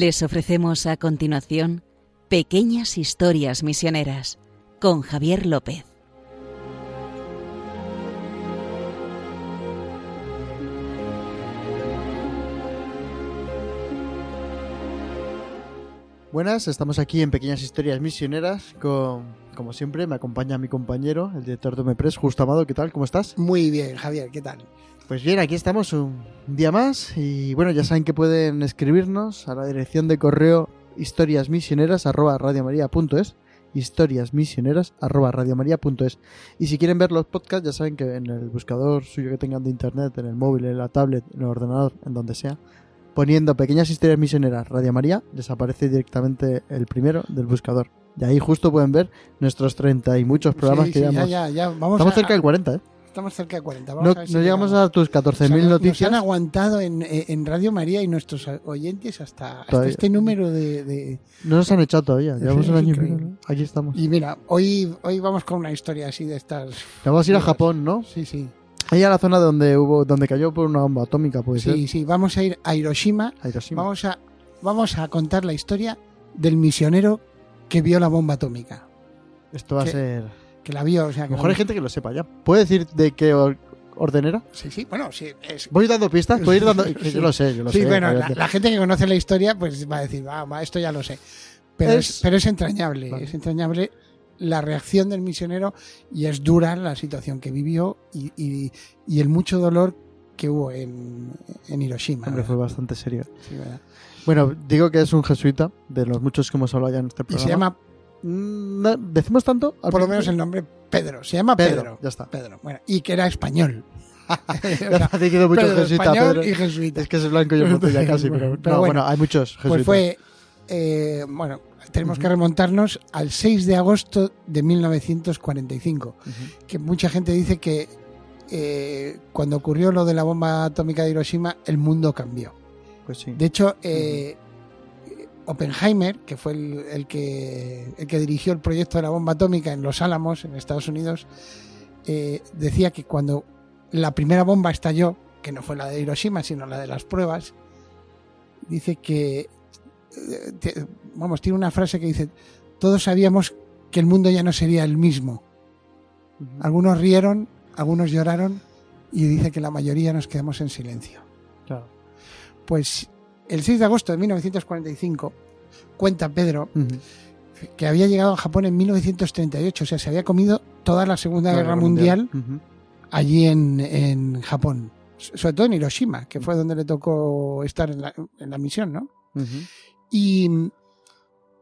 Les ofrecemos a continuación Pequeñas Historias Misioneras con Javier López. Buenas, estamos aquí en Pequeñas Historias Misioneras. Con, como siempre, me acompaña mi compañero, el director de Omepres, Justo Amado. ¿Qué tal? ¿Cómo estás? Muy bien, Javier, ¿qué tal? Pues bien, aquí estamos un día más. Y bueno, ya saben que pueden escribirnos a la dirección de correo historiasmisioneras.radiomaria.es historiasmisioneras.radiomaria.es Y si quieren ver los podcasts, ya saben que en el buscador suyo que tengan de internet, en el móvil, en la tablet, en el ordenador, en donde sea, poniendo pequeñas historias misioneras Radio María, les aparece directamente el primero del buscador. Y ahí justo pueden ver nuestros 30 y muchos programas Sí, que sí, ya ya, vamos Estamos a- cerca del 40, ¿eh? Estamos cerca de 40. No, Vamos a ver si no llegamos a tus 14.000 O sea, noticias. Nos han aguantado en, en Radio María y nuestros oyentes hasta, este número de, de- No nos han echado todavía. Llevamos Sí, un año y medio. Aquí estamos. Y mira, hoy, hoy vamos con una historia así de estas. Vamos a ir a. Japón, ¿no? Sí, sí. Ahí a la zona donde hubo, donde cayó por una bomba atómica, puede ser. Sí, sí. Vamos a ir a Hiroshima. A Hiroshima. Vamos a, vamos a contar la historia del misionero que vio la bomba atómica. Esto va a ser. Que la vio, o sea, que mejor la- hay gente que lo sepa ya. ¿Puede decir de qué or- orden era? Sí, sí. Bueno, sí. Es, Voy dando pistas, puedo ir dando. Sí. Yo lo sé, yo lo sí, sé. bueno, la, gente que conoce la historia pues va a decir, va, va, esto ya lo sé. Pero es, Es- pero es entrañable, Vale. es entrañable la reacción del misionero y es dura la situación que vivió y, y- y el mucho dolor que hubo en, en Hiroshima. Hombre, fue bastante serio. Sí, ¿verdad? Bueno, digo que es un jesuita, de los muchos que hemos hablado ya en este Y programa. se llama, no, ¿Decimos tanto? Al por lo menos el nombre, Pedro. Se llama Pedro, Pedro. ya está. Pedro, bueno, y que era español. Ha mucho Pedro jesuita, Pedro. y jesuita. Es que es blanco y el ya casi, pero, Pero no, bueno, bueno, hay muchos jesuitas. Pues fue, eh, bueno, tenemos que remontarnos al 6 de agosto de 1945, Ujú. que mucha gente dice que eh, cuando ocurrió lo de la bomba atómica de Hiroshima, el mundo cambió. Pues sí. De hecho, eh, Oppenheimer, que fue el, el que, el que dirigió el proyecto de la bomba atómica en Los Álamos, en Estados Unidos, eh, decía que cuando la primera bomba estalló, que no fue la de Hiroshima, sino la de las pruebas, dice que, eh, te- vamos, tiene una frase que dice, todos sabíamos que el mundo ya no sería el mismo. Algunos rieron, algunos lloraron y dice que la mayoría nos quedamos en silencio. Claro. Pues el 6 de agosto de 1945, cuenta Pedro, que había llegado a Japón en 1938, o sea, se había comido toda la Segunda Guerra Mundial, allí en, en Japón, sobre todo en Hiroshima, que fue donde le tocó estar en la, en la misión, ¿no? Y,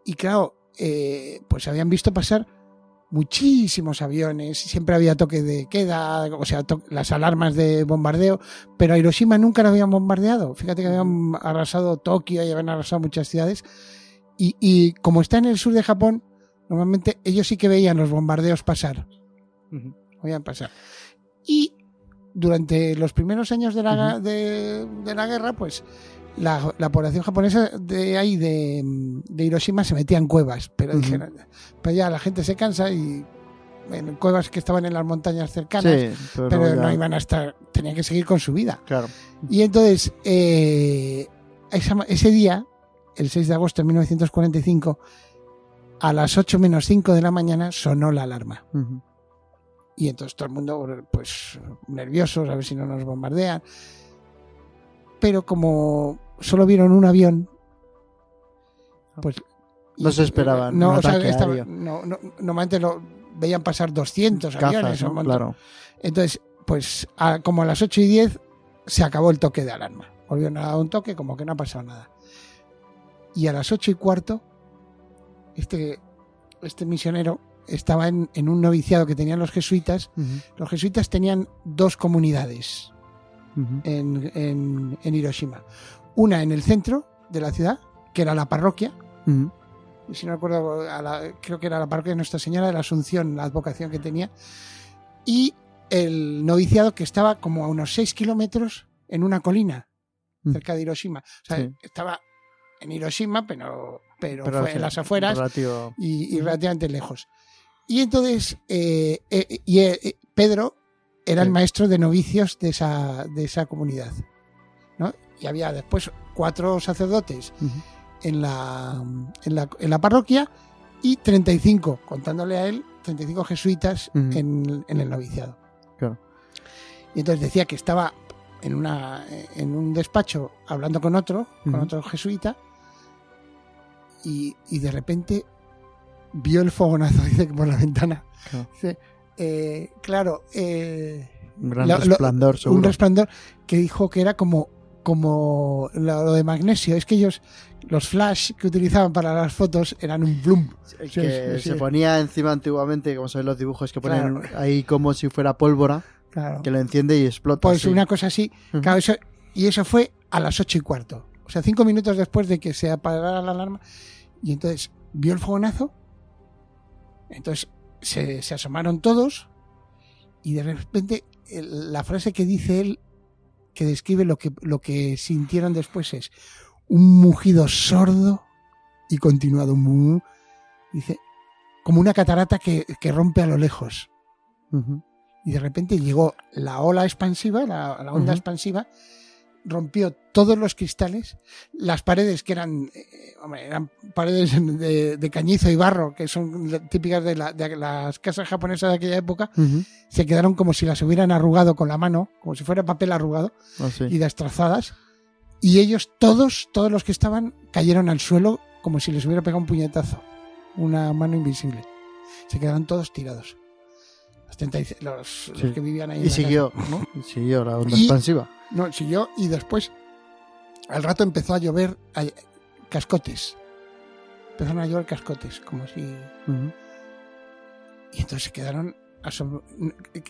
y claro, eh, pues habían visto pasar muchísimos aviones, siempre había toque de queda, o sea, las alarmas de bombardeo, pero a Hiroshima nunca lo habían bombardeado. Fíjate que habían arrasado Tokio y habían arrasado muchas ciudades. Y, y como está en el sur de Japón, normalmente ellos sí que veían los bombardeos pasar. Ujú. Veían pasar. Y durante los primeros años de la, de la guerra, pues la, la población japonesa de ahí, de, de Hiroshima, se metía en cuevas. Pero, dijeron, pero ya la gente se cansa y en cuevas que estaban en las montañas cercanas, Sí, pero, pero no iban a estar, tenían que seguir con su vida. Claro. Y entonces, eh, esa- ese día, el 6 de agosto de 1945, a las 8 menos 5 de la mañana sonó la alarma. Y entonces todo el mundo, pues, nerviosos, a ver si no nos bombardean. Pero como solo vieron un avión, pues... No se esperaban No, un o sea, ataque estaba- aéreo. no, no- normalmente lo veían pasar 200 aviones. Cazas, o ¿no? Claro. Entonces, pues a- como a las 8 y 10 se acabó el toque de alarma. Volvieron a dar un toque como que no ha pasado nada. Y a las 8 y cuarto, este, este misionero estaba en, en un noviciado que tenían los jesuitas. Los jesuitas tenían dos comunidades en- en Hiroshima. Una en el centro de la ciudad, que era la parroquia. Y si no recuerdo, creo que era la parroquia de Nuestra Señora de la Asunción, la advocación que tenía. Y el noviciado que estaba como a unos 6 kilómetros en una colina Mm. cerca de Hiroshima. O sea, Sí. estaba en Hiroshima, pero, pero, Pero fue sí, en las afueras relativo. y, y relativamente lejos. Y entonces, eh, eh, y, eh, Pedro era Sí. el maestro de novicios de esa, de esa comunidad. ¿no? Y había después cuatro sacerdotes en la, en la, en la parroquia y 35, contándole a él, 35 jesuitas Ujú. en, en el noviciado. Claro. Y entonces decía que estaba en, una, en un despacho hablando con otro, con otro jesuita, y, y de repente vio el fogonazo, dice por la ventana. Claro. Dice, eh, claro, eh, Un gran lo- lo- resplandor, seguro. un resplandor que dijo que era como como lo, de magnesio. Es que ellos, los flash que utilizaban para las fotos eran un bloom. Sí, que sí, sí. se ponía encima antiguamente, como sabéis los dibujos que Claro. ahí como si fuera pólvora, Claro. que lo enciende y explota. Pues una cosa así. Ujú. Claro, eso, y eso fue a las ocho y cuarto. O sea, cinco minutos después de que se apagara la alarma. Y entonces vio el fogonazo. Entonces se, se asomaron todos. Y de repente el- la frase que dice él, que describe lo que, lo que sintieron después, es un mugido sordo y continuado. mu. Dice, como una catarata que, que rompe a lo lejos y de repente llegó la ola expansiva, la, la onda expansiva, rompió todos los cristales, las paredes que eran, eh, eran paredes de, de cañizo y barro, que son típicas de, la- de las casas japonesas de aquella época, se quedaron como si las hubieran arrugado con la mano, como si fuera papel arrugado, Así. y destrozadas. Y ellos, todos, todos los que estaban, cayeron al suelo como si les hubiera pegado un puñetazo, una mano invisible. Se quedaron todos tirados. Los, 36 los- los Sí. que vivían ahí. en Y la siguió, casa, ¿no? y siguió la onda Y- expansiva. No, siguió y después, al rato empezó a llover a- cascotes. Empezaron a llover cascotes, como si... Y entonces se quedaron...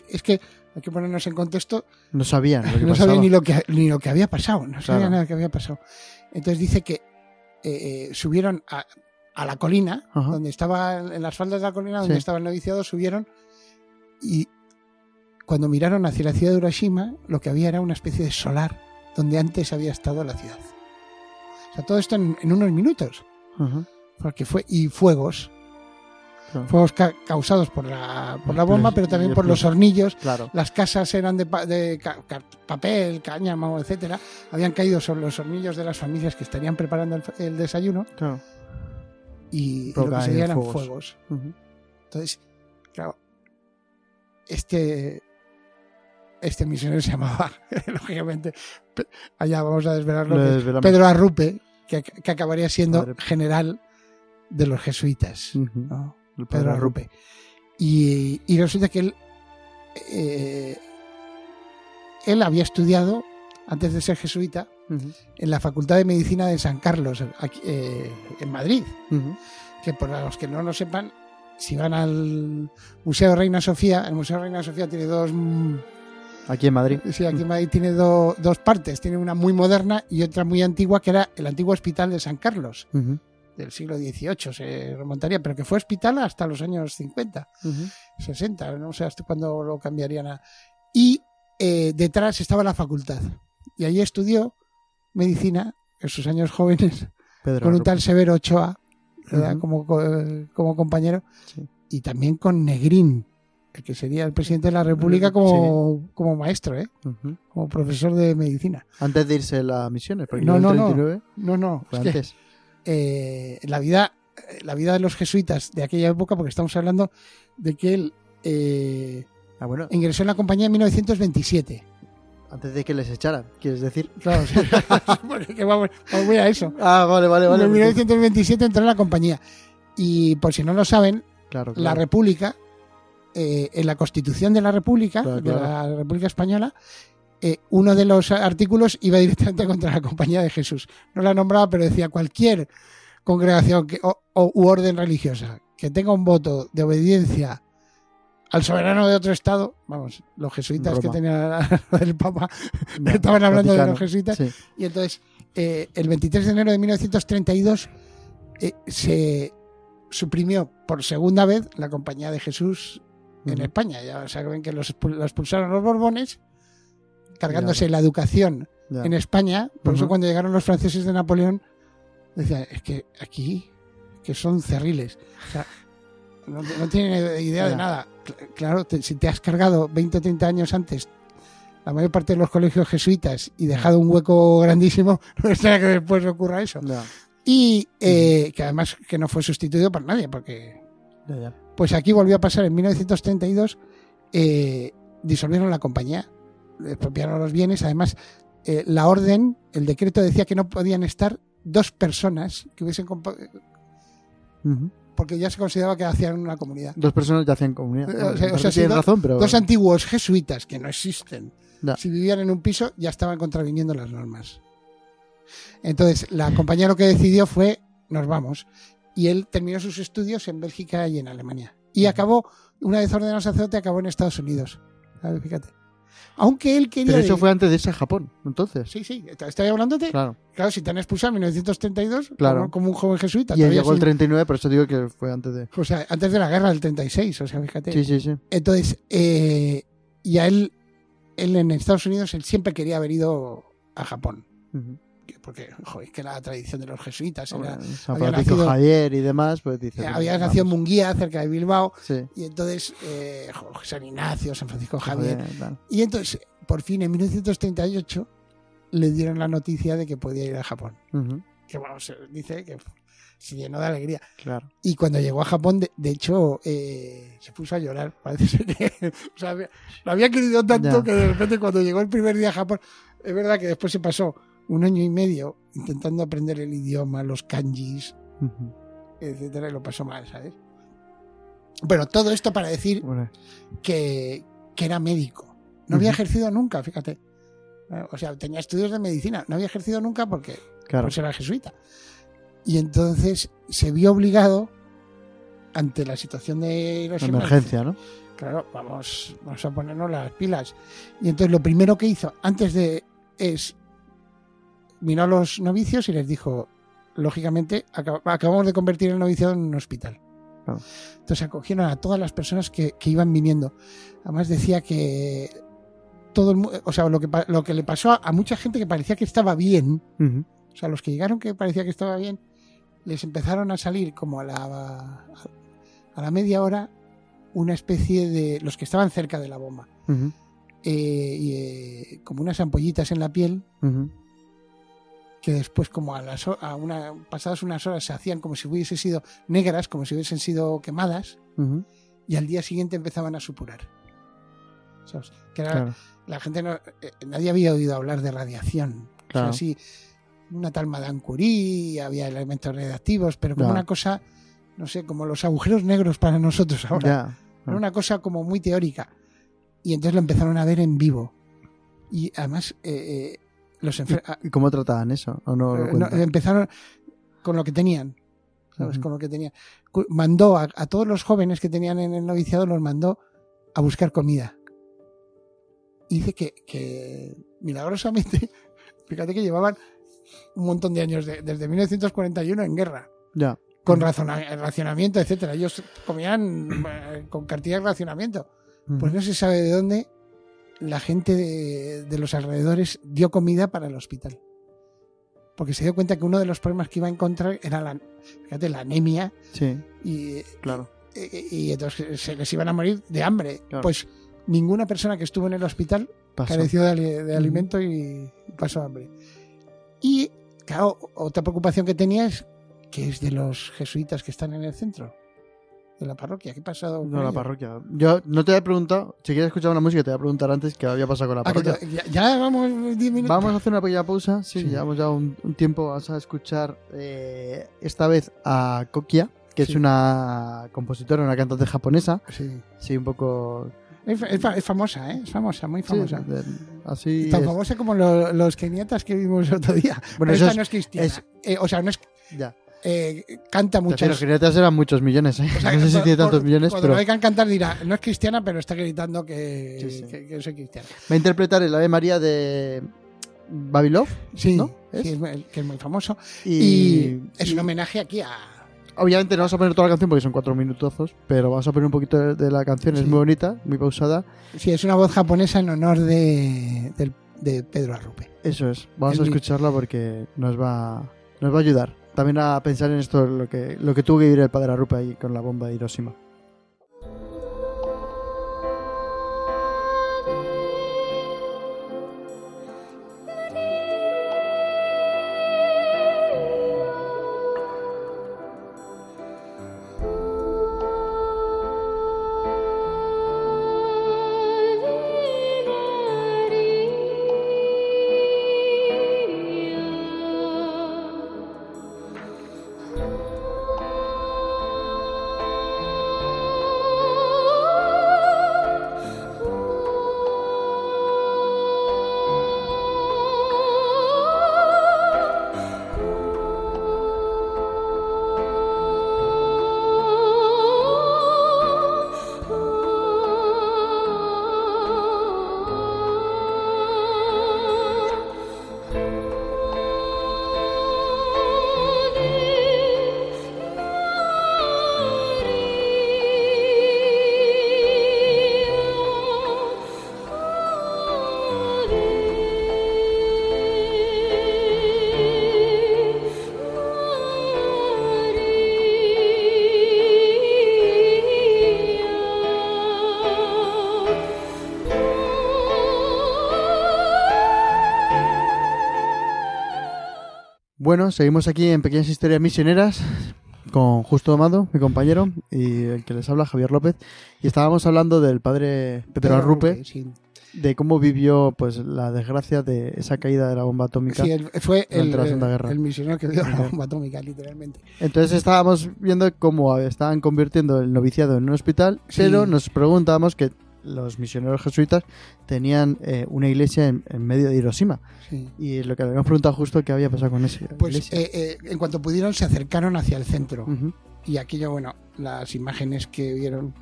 Es que hay que ponernos en contexto No sabían lo que no pasaba. sabía ni lo que ni lo que había pasado, no sabía Claro. nada que había pasado. Entonces dice que eh, eh, subieron a, a la colina, Ajá. donde estaba en las faldas de la colina, donde Sí. estaba el noviciado, subieron y cuando miraron hacia la ciudad de Hiroshima, lo que había era una especie de solar donde antes había estado la ciudad. O sea, todo esto en, en unos minutos, Ujú. porque fue y fuegos, Claro. fuegos ca- causados por la por la bomba, Explos- pero también por los hornillos Claro. las casas eran de, pa- de ca- ca- papel, cáñamo, etcétera, habían caído sobre los hornillos de las familias que estarían preparando el, el desayuno claro. y, y lo que Provocaban se veía eran fuegos. fuegos. Ujú. Entonces, claro, este este misionero se llamaba, lógicamente, allá vamos a desvelarlo, desvelamos. Pedro Arrupe, que, que acabaría siendo general de los jesuitas. ¿no? El Pedro Arrupe. Y, y resulta que él, eh, él había estudiado, antes de ser jesuita, en la Facultad de Medicina de San Carlos, aquí, eh, en Madrid. Que por los que no lo sepan, si van al Museo Reina Sofía, el Museo Reina Sofía tiene dos, mm, Aquí en Madrid. sí, aquí en Madrid tiene do- dos partes, tiene una muy moderna y otra muy antigua, que era el antiguo Hospital de San Carlos, del siglo XVIII, se remontaría, pero que fue hospital hasta los años 50. Ujú. 60, no sé hasta cuándo lo cambiarían a... Y eh, detrás estaba la facultad. Y allí estudió medicina en sus años jóvenes Pedro con un tal Severo Ochoa ¿verdad? Ujú. como, co- como compañero Sí. y también con Negrín, el que sería el presidente de la República como, como maestro, ¿eh? Como profesor de medicina. Antes de irse a las misiones, porque No, no, no. 39 No, no, que, antes. eh, la vida la vida de los jesuitas de aquella época, porque estamos hablando de que él eh, Ah, bueno, ingresó en la compañía en 1927. Antes de que les echaran, ¿quieres decir? Claro, sí. Porque vamos, vamos, voy a eso. Ah, vale, vale, vale. en porque- 1927 entró en la compañía. Y por si no lo saben, Claro, la. República, eh, en la Constitución de la República, Claro, de la República Española, eh, uno de los artículos iba directamente contra la Compañía de Jesús. No la nombraba, pero decía cualquier congregación que, o, o- u orden religiosa que tenga un voto de obediencia al soberano de otro estado, vamos, los jesuitas Roma. que tenían el Papa No, estaban hablando de los jesuitas, Sí. y entonces, eh, el 23 de enero de 1932 eh, se suprimió por segunda vez la Compañía de Jesús en. España. Ya saben que los, expul- los expulsaron los Borbones, cargándose Ya. la educación Ya. en España. Por eso cuando llegaron los franceses de Napoleón, decían, es que aquí, que son cerriles. O sea, no, no tienen idea de nada. Cl- Claro, te- si te has cargado 20 o 30 años antes la mayor parte de los colegios jesuitas y dejado un hueco grandísimo, no es nada que después ocurra eso. Y eh, que además que no fue sustituido por nadie, porque Ya, ya. pues aquí volvió a pasar en 1932, eh, disolvieron la compañía, expropiaron los bienes, además eh, la orden, el decreto decía que no podían estar dos personas que hubiesen Ujú. Porque ya se consideraba que hacían una comunidad. Dos personas ya hacían comunidad. Eh, o sea, o sea, que si tienes do- razón, pero. Dos antiguos jesuitas que no existen, si vivían en un piso, ya estaban contraviniendo las normas. Entonces, la compañía lo que decidió fue, nos vamos. Y él terminó sus estudios en Bélgica y en Alemania. Y acabó, una vez ordenado sacerdote, acabó en Estados Unidos. ¿Sabes? Fíjate. Aunque él quería... Pero eso ir- fue antes de irse a Japón, entonces. Sí, sí, estoy hablándote. Claro, Claro. si te han expulsado en 1932, Claro. como, como un joven jesuita. Y él llegó el sin- 39, por eso digo que fue antes de. o sea, antes de la guerra del 36, o sea, fíjate. Sí, sí, sí. Entonces, eh, y a él, él en Estados Unidos, él siempre quería haber ido a Japón. Que- Porque, joder, que la tradición de los jesuitas Hombre, era- San Francisco nacido- Javier y demás, pues dice. eh, había vamos. nacido en Munguía, cerca de Bilbao, Sí. y entonces eh, San Ignacio, San Francisco Javier. Joder. Y entonces, por fin, en 1938, le dieron la noticia de que podía ir a Japón. Que bueno, se dice que se llenó de alegría. Claro. Y cuando llegó a Japón, de, de hecho, eh, se puso a llorar. Parece ser que o sea, había- lo había querido tanto Ya. que de repente cuando llegó el primer día a Japón, es verdad que después se pasó un año y medio intentando aprender el idioma, los kanjis, Ujú. etcétera, y lo pasó mal, ¿sabes? Pero todo esto para decir Bueno, que, que era médico. No había ejercido nunca, fíjate. Eh, O sea, tenía estudios de medicina. No había ejercido nunca porque claro. pues era jesuita. Y entonces se vio obligado, ante la situación de Hiroshima, Emergencia, ¿no? claro, vamos, vamos a ponernos las pilas. Y entonces lo primero que hizo antes de es miró a los novicios y les dijo, lógicamente, acab- acabamos de convertir el noviciado en un hospital. Entonces acogieron a todas las personas que, que iban viniendo. Además decía que todo el o sea, lo que, lo que le pasó a, a mucha gente que parecía que estaba bien, Ujú. o sea, los que llegaron que parecía que estaba bien, les empezaron a salir como a la, a la media hora una especie de, los que estaban cerca de la bomba, eh, y, eh, como unas ampollitas en la piel. Que después como a las a una, pasadas unas horas se hacían como si hubiesen sido negras, como si hubiesen sido quemadas, Ujú. y al día siguiente empezaban a supurar. ¿Sabes? Que era- Claro. la gente no, eh, nadie había oído hablar de radiación. Claro. O sea, sí, una tal Madame Curie, había elementos radiactivos, pero como Ya. una cosa, no sé, como los agujeros negros para nosotros ahora. Ya. Era una cosa como muy teórica. Y entonces lo empezaron a ver en vivo. Y además, eh, eh, los enfer- a- ¿Y cómo trataban eso? ¿O no lo eh, no, empezaron con lo que tenían. ¿Sabes? Ujú. Con lo que tenían. Mandó a, a todos los jóvenes que tenían en el noviciado, los mandó a buscar comida. Y dice que, que milagrosamente, fíjate que llevaban un montón de años, de- desde 1941 en guerra, Ya. con racionamiento, etcétera. Ellos comían eh, con cartilla de racionamiento. Pues no se sabe de dónde la gente de, de los alrededores dio comida para el hospital. Porque se dio cuenta que uno de los problemas que iba a encontrar era la, fíjate, la anemia Sí, y, claro. y- y entonces se les iban a morir de hambre. Claro. Pues ninguna persona que estuvo en el hospital Pasó. careció de, alimento y pasó hambre. Y, claro, otra preocupación que tenía es que es de los jesuitas que están en el centro de la parroquia. ¿Qué ha pasado? No, la parroquia. Yo no te había preguntado, si quieres escuchar una música, te voy a preguntar antes qué había pasado con la Ah, parroquia. ya, ya vamos 10 minutos. Vamos a hacer una pequeña pausa. Sí, Sí. llevamos ya un, un tiempo. Vamos a escuchar eh, esta vez a Kokia, que Sí. es una compositora, una cantante japonesa. Sí. Sí, un poco. Es, es fa- es famosa, ¿eh? Es famosa, muy sí, famosa. de- así. Tan es. famosa como lo- los keniatas que vimos el otro día. Bueno, Pero esta es- no es cristiana. Eh, o sea, no es. Ya. Eh, canta muchas. Los jinetes eran muchos millones, ¿eh? o sea, no sé si por- tiene tantos por- millones, cuando pero. lo oigan cantar dirá, no es cristiana, pero está gritando que, Sí, sí. que, que soy cristiana. Va a interpretar el Ave María de Babilov. Sí, ¿No? que es muy famoso. Y, Y, es y un homenaje aquí a. Obviamente no vamos a poner toda la canción porque son cuatro minutazos, pero vamos a poner un poquito de, la canción. Es muy bonita, muy pausada. Sí, es una voz japonesa en honor de, de Pedro Arrupe. Eso es. Vamos El a escucharla porque nos va, nos va a ayudar. También a pensar en esto, lo que, lo que tuvo que vivir el padre Arrupe ahí con la bomba de Hiroshima.「Bueno, seguimos aquí en Pequeñas Historias Misioneras con Justo Amado, mi compañero, y el que les habla, Javier López. Y estábamos hablando del padre Pedro Arrupe, sí. de cómo vivió pues la desgracia de esa caída de la bomba atómica. Sí, él fue el, la Segunda Guerra. el misionero que dio la bomba atómica, literalmente. Entonces estábamos viendo cómo estaban convirtiendo el noviciado en un hospital, pero nos preguntábamos que los misioneros jesuitas tenían eh, una iglesia en, en medio de Hiroshima. Sí. Y lo que habíamos preguntado justo qué había pasado con esa Pues iglesia. eh, eh, en cuanto pudieron se acercaron hacia el centro. Ujú. Y aquello, bueno, las imágenes que vieron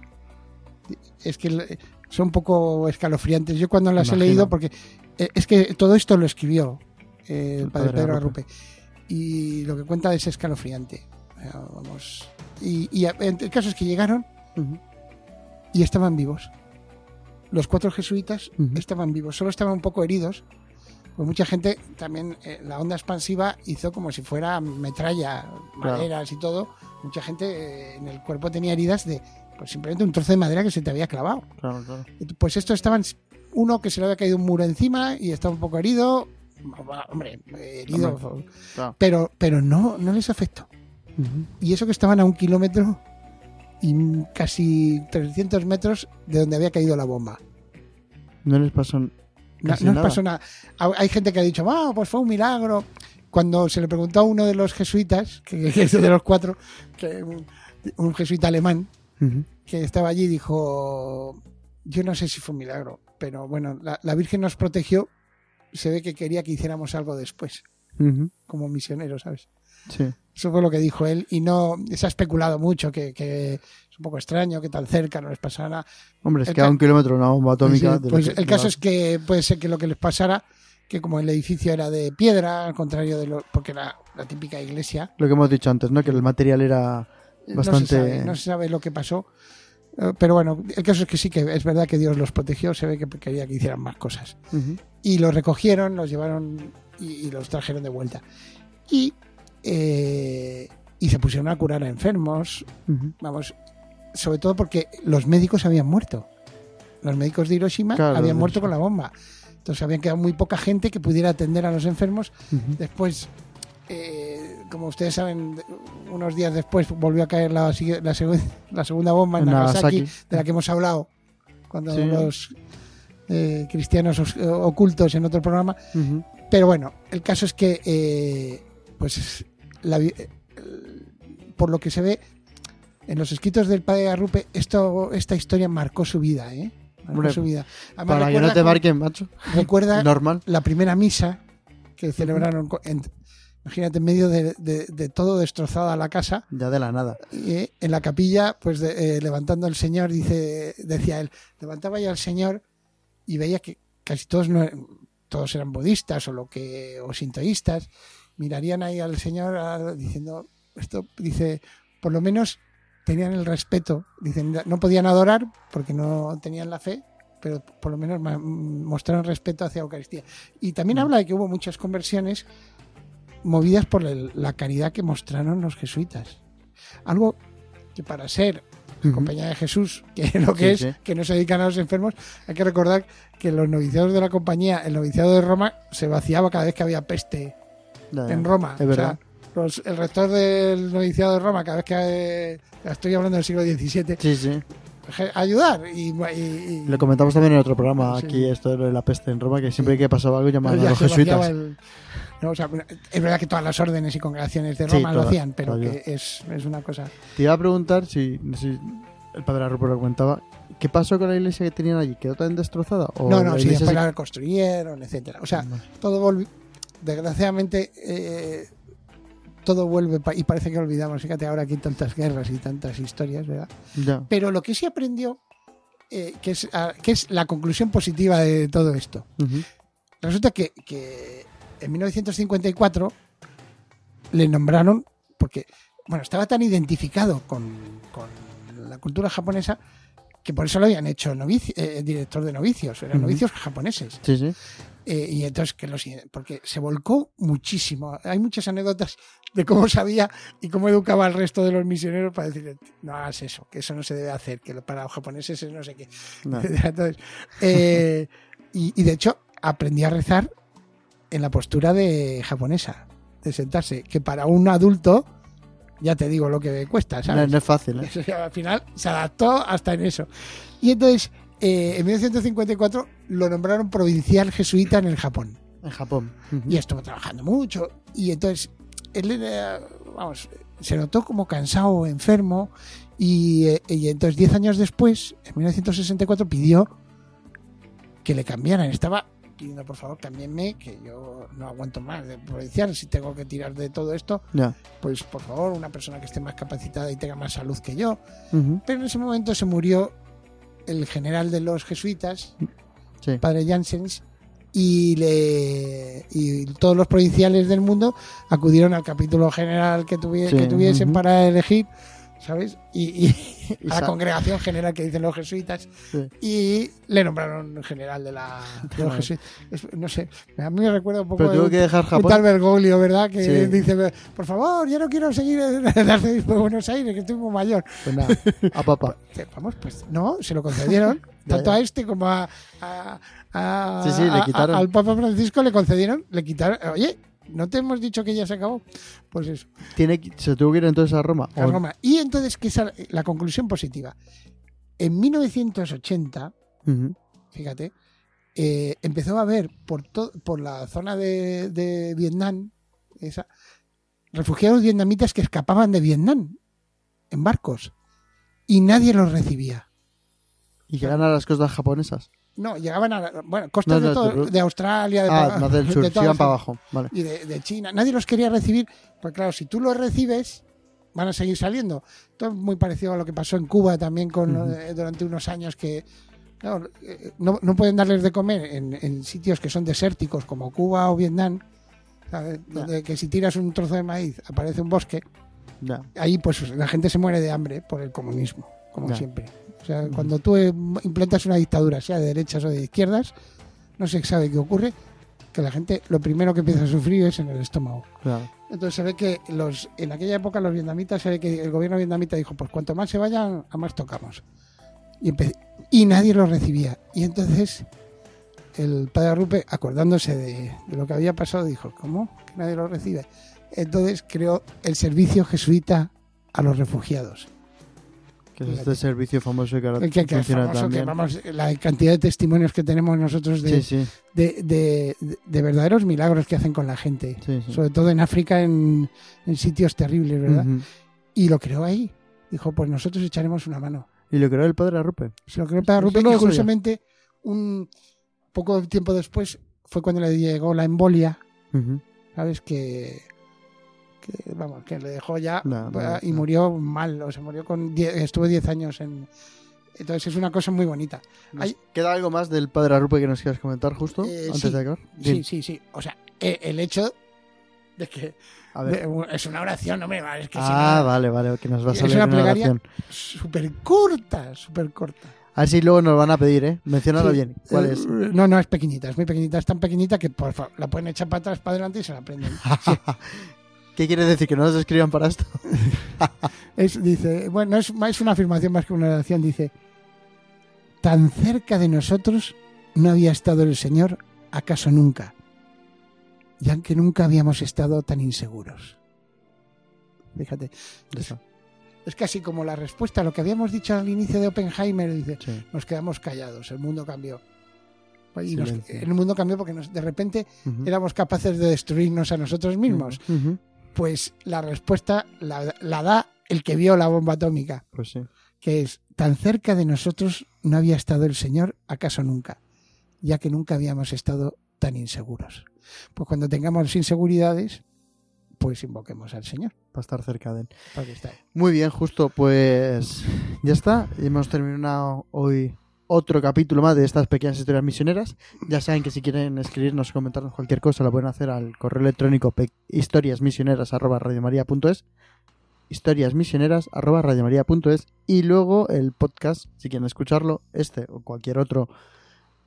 es que son un poco escalofriantes. Yo cuando las Imagino. he leído, porque eh, es que todo esto lo escribió el, El padre padre Pedro Arrupe. Y lo que cuenta es escalofriante. Vamos. Y, y el caso es que llegaron y estaban vivos. Los cuatro jesuitas estaban vivos, solo estaban un poco heridos. Pues mucha gente también, eh, la onda expansiva hizo como si fuera metralla, Claro. maderas y todo. Mucha gente eh, en el cuerpo tenía heridas de pues simplemente un trozo de madera que se te había clavado. Claro, claro. Pues estos estaban, uno que se le había caído un muro encima y estaba un poco herido, hombre, herido, Claro. pero, pero no, no les afectó. Y eso que estaban a un kilómetro y casi 300 metros de donde había caído la bomba. No les pasó No, no les nada. pasó nada. Ha- Hay gente que ha dicho, ah, pues fue un milagro. Cuando se le preguntó a uno de los jesuitas, que, que es de los cuatro, que un, un jesuita alemán, que estaba allí, dijo, yo no sé si fue un milagro, pero bueno, la, la Virgen nos protegió, se ve que quería que hiciéramos algo después, Ujú. como misioneros, ¿sabes? Sí. Eso fue lo que dijo él y no se ha especulado mucho que, que es un poco extraño que tan cerca no les pasara. Hombre, es El que a un kilómetro una bomba atómica. Sí, de pues que- el caso no- es que puede ser que lo que les pasara, que como el edificio era de piedra, al contrario de lo, porque era la típica iglesia, Lo que hemos dicho antes, ¿no? Que el material era no, bastante. se sabe, no se sabe lo que pasó. Eh, Pero bueno, el caso es que sí que es verdad que Dios los protegió, se ve que quería que hicieran más cosas. Ujú. Y los recogieron, los llevaron y, y los trajeron de vuelta. Y, eh, y se pusieron a curar a enfermos, vamos, sobre todo porque los médicos habían muerto. Los médicos de Hiroshima Claro, habían muerto con la bomba. Entonces habían quedado muy poca gente que pudiera atender a los enfermos. Después, eh, como ustedes saben, unos días después volvió a caer la, la, la segunda bomba en Nagasaki, Nagasaki. de la que hemos hablado cuando Sí. los eh, cristianos os- ocultos en otro programa. Pero bueno, el caso es que, eh, pues, la eh, por lo que se ve en los escritos del padre Arrupe, esto, esta historia marcó su vida, ¿eh? Marcó Hombre, su vida. Además, Para que no te marquen, macho. recuerda Normal. la primera misa que celebraron. en- imagínate, en medio de, de- de todo destrozada la casa, Ya de la nada. y, eh, en la capilla, pues de- eh, levantando al Señor, dice, decía él, levantaba ya al Señor y veía que casi todos no todos eran budistas o lo que o sintoístas, mirarían ahí al Señor diciendo esto dice, por lo menos tenían el respeto, dicen, no podían adorar porque no tenían la fe, pero por lo menos mostraron respeto hacia la Eucaristía. Y también Mm. habla de que hubo muchas conversiones movidas por la caridad que mostraron los jesuitas. Algo que para ser Compañía de Jesús, que es lo que Sí, es, sí. que no se dedican a los enfermos, hay que recordar que los noviciados de la compañía, el noviciado de Roma, se vaciaba cada vez que había peste en Roma. Es verdad. O sea, los- el rector del noviciado de Roma, cada vez que eh, estoy hablando del siglo XVII, Sí, sí. Ayudar y, y- y- Lo comentamos también en otro programa, Sí. aquí, esto de la peste en Roma, que siempre que pasaba algo llamaban a los jesuitas. el- no, o sea, es verdad que todas las órdenes y congregaciones de Sí, Roma lo hacían, pero que es, es una cosa. Te iba a preguntar si, no el padre Arrupo lo comentaba, ¿qué pasó con la iglesia que tenían allí? ¿Quedó también destrozada? ¿O No, no, sí, después se- la reconstruyeron, etcétera. O sea, Vale. todo volvió. Desgraciadamente, eh, todo vuelve pa- y parece que olvidamos. Fíjate ahora aquí tantas guerras y tantas historias, ¿verdad? Ya. Pero lo que sí aprendió, eh, que, es, ah, que es la conclusión positiva de todo esto. Resulta que, que en 1954 le nombraron, porque, bueno, estaba tan identificado con, con la cultura japonesa que por eso lo habían hecho novici- eh, director de novicios, eran novicios japoneses. Sí, sí. Eh, y entonces, que los, porque se volcó muchísimo. Hay muchas anécdotas de cómo sabía y cómo educaba al resto de los misioneros para decirle, no hagas eso, que eso no se debe hacer, que para los japoneses es no sé qué. No. Entonces, eh, y, y de hecho, aprendí a rezar en la postura de japonesa. de sentarse, que para un adulto, ya te digo lo que cuesta, No, ¿sabes? no es fácil, ¿eh? Eso al final se adaptó hasta en eso. Y entonces, eh, en 1954 lo nombraron provincial jesuita en el Japón. En Japón. Y estuvo trabajando mucho. Y entonces, él era, vamos, se notó como cansado, enfermo. Y, eh, y entonces, 10 años después, en 1964, pidió que le cambiaran. Estaba pidiendo, por favor, cámbienme, que yo no aguanto más de provincial. Si tengo que tirar de todo esto, Ya. pues por favor, una persona que esté más capacitada y tenga más salud que yo. Ujú. Pero en ese momento se murió el general de los jesuitas, Sí. padre Janssens, y, le, y todos los provinciales del mundo acudieron al capítulo general que, Sí, que tuviesen ujú. para elegir, ¿sabes? Y, y Y a la congregación general que dicen los jesuitas, Sí. y le nombraron general de, la, de los jesuitas. Es- no sé, a mí me recuerda un poco Pero de un- que dejar Japón. tal Bergoglio, ¿verdad? Que Sí. dice, por favor, yo no quiero seguir en el arzobispo de Buenos Aires, que estoy muy mayor. Pues nada, a. Que, Vamos, pues no, se lo concedieron. Tanto a este como a, a- a- Sí, sí, le a- al Papa Francisco le concedieron, le quitaron. Oye, ¿no te hemos dicho que ya se acabó? Pues eso, Tiene ¿Se tuvo que ir entonces a Roma? a ¿O- Roma. Y entonces, que esa, la conclusión positiva. En 1980, Ujú. fíjate, eh, empezó a haber por, to- por la zona de, de Vietnam, esa, refugiados vietnamitas que escapaban de Vietnam en barcos y nadie los recibía. ¿Y llegan a las costas japonesas? No, llegaban a bueno, costas No, de, todo- de Australia, de, Ah, del sur. de para abajo. Vale. y de, de China. Nadie los quería recibir, pues claro, si tú los recibes, van a seguir saliendo. Esto es muy parecido a lo que pasó en Cuba también con, durante unos años que claro, eh, no, no pueden darles de comer en, en sitios que son desérticos como Cuba o Vietnam, ¿sabes? Donde que si tiras un trozo de maíz aparece un bosque, Ya. ahí pues la gente se muere de hambre por el comunismo, como Ya. siempre. O sea, cuando tú eh, implantas una dictadura, sea de derechas o de izquierdas, no se sabe qué ocurre, que la gente lo primero que empieza a sufrir es en el estómago. Claro. Entonces se ve que los en aquella época los vietnamitas, se ve que el gobierno vietnamita dijo, pues cuanto más se vayan, a más tocamos. Y, nadie los recibía. Y entonces el padre Rupe, acordándose de, de lo que había pasado, dijo, ¿cómo? Que nadie los recibe. Entonces creó el servicio jesuita a los refugiados. Que es este servicio famoso que ahora Que, que funciona famoso, que también. vamos, la cantidad de testimonios que tenemos nosotros de, Sí, sí, de, de- de verdaderos milagros que hacen con la gente. sí. Sobre todo en África, en, en sitios terribles, ¿verdad? Y lo creó ahí. Dijo, pues nosotros echaremos una mano. Y lo creó el padre Arrupe. Se lo creó no y lo sabía. curiosamente, un poco tiempo después fue cuando le llegó la embolia. ¿sabes? Que, que, vamos, que le dejó ya No, no, y murió mal, o sea, murió con die- estuvo 10 años en... Entonces es una cosa muy bonita. ¿Nos Hay- ¿Queda algo más del padre Arrupe que nos quieras comentar justo Eh, antes sí. de acabar? Sí, sí, sí. O sea, eh, el hecho de que A ver. de- es una oración, hombre, es que si Ah, no- vale, vale, que nos va a Es salir una una plegaria. oración. súper corta, súper corta. A ver si luego nos van a pedir, ¿eh? Menciónalo Sí. bien. ¿Cuál Eh, es? No, no, es pequeñita, es muy pequeñita, es tan pequeñita que por favor, la pueden echar para atrás, para adelante y se la aprenden. ¿Qué quiere decir? ¿Que no nos escriban para esto? Es, dice, bueno, es, es una afirmación más que una oración, dice, tan cerca de nosotros no había estado el Señor, acaso nunca, ya que nunca habíamos estado tan inseguros. Fíjate, Eso. es casi como la respuesta a lo que habíamos dicho al inicio de Oppenheimer, dice, Sí. nos quedamos callados, el mundo cambió. Y nos- Silencio. el mundo cambió porque nos- de repente éramos capaces de destruirnos a nosotros mismos. Ujú. Pues la respuesta la, la da el que vio la bomba atómica, Pues sí. que es, tan cerca de nosotros no había estado el Señor, acaso nunca, ya que nunca habíamos estado tan inseguros. Pues cuando tengamos inseguridades, pues invoquemos al Señor. Para estar cerca de él. Porque está ahí. Muy bien, justo, pues ya está. Hemos terminado hoy otro capítulo más de estas pequeñas historias misioneras. Ya saben que si quieren escribirnos, comentarnos cualquier cosa, lo pueden hacer al correo electrónico historiasmisioneras@radiomaria.es historiasmisioneras@radiomaria.es y luego el podcast, si quieren escucharlo, este o cualquier otro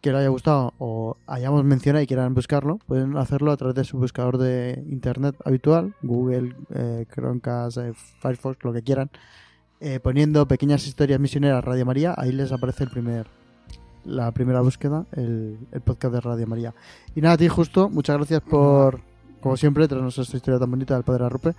que les haya gustado o hayamos mencionado y quieran buscarlo, pueden hacerlo a través de su buscador de internet habitual, Google, eh, Chromecast, eh, Firefox, lo que quieran, eh, poniendo pequeñas historias misioneras Radio María, ahí les aparece el primer la primera búsqueda, el, el podcast de Radio María. Y nada, a ti justo, muchas gracias por como siempre, tras nuestra historia tan bonita del padre Arrupe.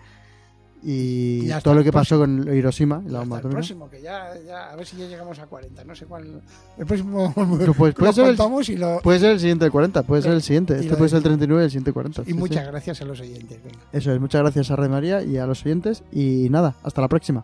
Y, todo lo que pasó próximo. con Hiroshima, Y la bomba el próximo, que ya, ya, a ver si ya llegamos a 40. No sé cuál. El próximo Que pues- puede lo ser el- y, lo, Puede ser el siguiente de 40, puede ser el siguiente. Y Este puede ser el decimos. 39 y el siguiente 40. y sí, sí. muchas gracias a los oyentes. venga. Eso es, muchas gracias a Red María y a los oyentes. Y nada, hasta la próxima.